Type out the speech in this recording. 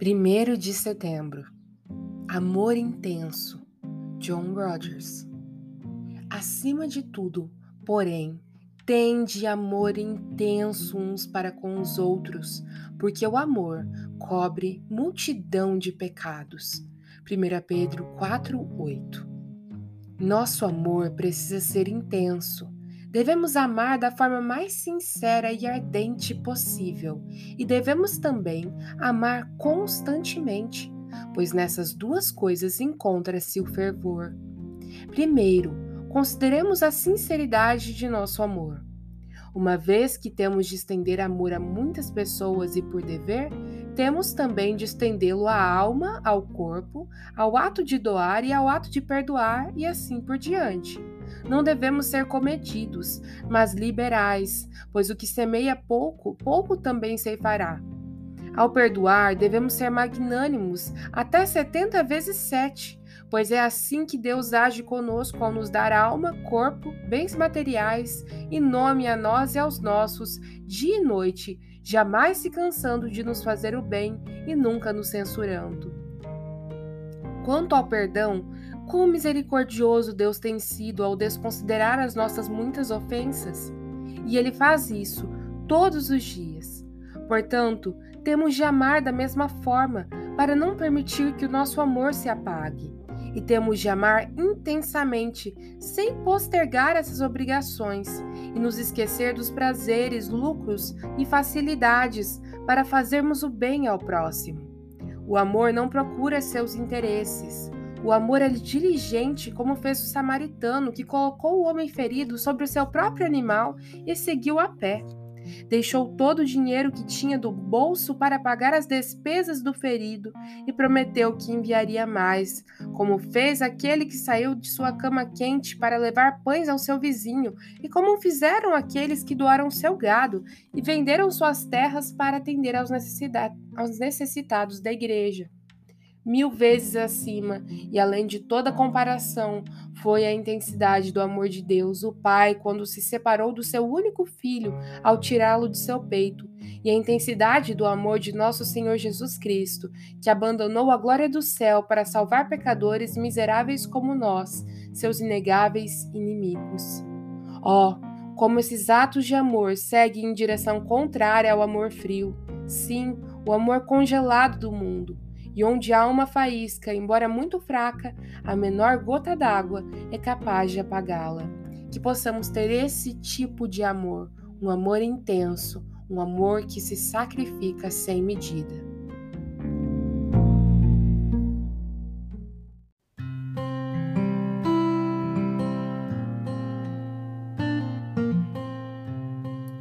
1 de setembro. Amor intenso. John Rogers. Acima de tudo, porém, tende amor intenso uns para com os outros, porque o amor cobre multidão de pecados. 1 Pedro 4:8 Nosso amor precisa ser intenso Devemos amar da forma mais sincera e ardente possível, e devemos também amar constantemente, pois nessas duas coisas encontra-se o fervor. Primeiro, consideremos a sinceridade de nosso amor. Uma vez que temos de estender amor a muitas pessoas e por dever, temos também de estendê-lo à alma, ao corpo, ao ato de doar e ao ato de perdoar e assim por diante. Não devemos ser comedidos, mas liberais, pois o que semeia pouco, pouco também ceifará. Ao perdoar, devemos ser magnânimos até setenta vezes sete, pois é assim que Deus age conosco ao nos dar alma, corpo, bens materiais e nome a nós e aos nossos, dia e noite, jamais se cansando de nos fazer o bem e nunca nos censurando. Quanto ao perdão, Quão misericordioso Deus tem sido ao desconsiderar as nossas muitas ofensas! E Ele faz isso todos os dias. Portanto, temos de amar da mesma forma para não permitir que o nosso amor se apague. E temos de amar intensamente, sem postergar essas obrigações e nos esquecer dos prazeres, lucros e facilidades para fazermos o bem ao próximo. O amor não procura seus interesses, o amor é diligente, como fez o samaritano, que colocou o homem ferido sobre o seu próprio animal e seguiu a pé. Deixou todo o dinheiro que tinha do bolso para pagar as despesas do ferido e prometeu que enviaria mais, como fez aquele que saiu de sua cama quente para levar pães ao seu vizinho, e como fizeram aqueles que doaram seu gado e venderam suas terras para atender aos necessitados da igreja mil vezes acima, e além de toda comparação, foi a intensidade do amor de Deus, o Pai, quando se separou do seu único filho ao tirá-lo de seu peito, e a intensidade do amor de nosso Senhor Jesus Cristo, que abandonou a glória do céu para salvar pecadores miseráveis como nós, seus inegáveis inimigos. Oh, como esses atos de amor seguem em direção contrária ao amor frio, sim, o amor congelado do mundo e onde há uma faísca, embora muito fraca, a menor gota d'água é capaz de apagá-la. Que possamos ter esse tipo de amor, um amor intenso, um amor que se sacrifica sem medida.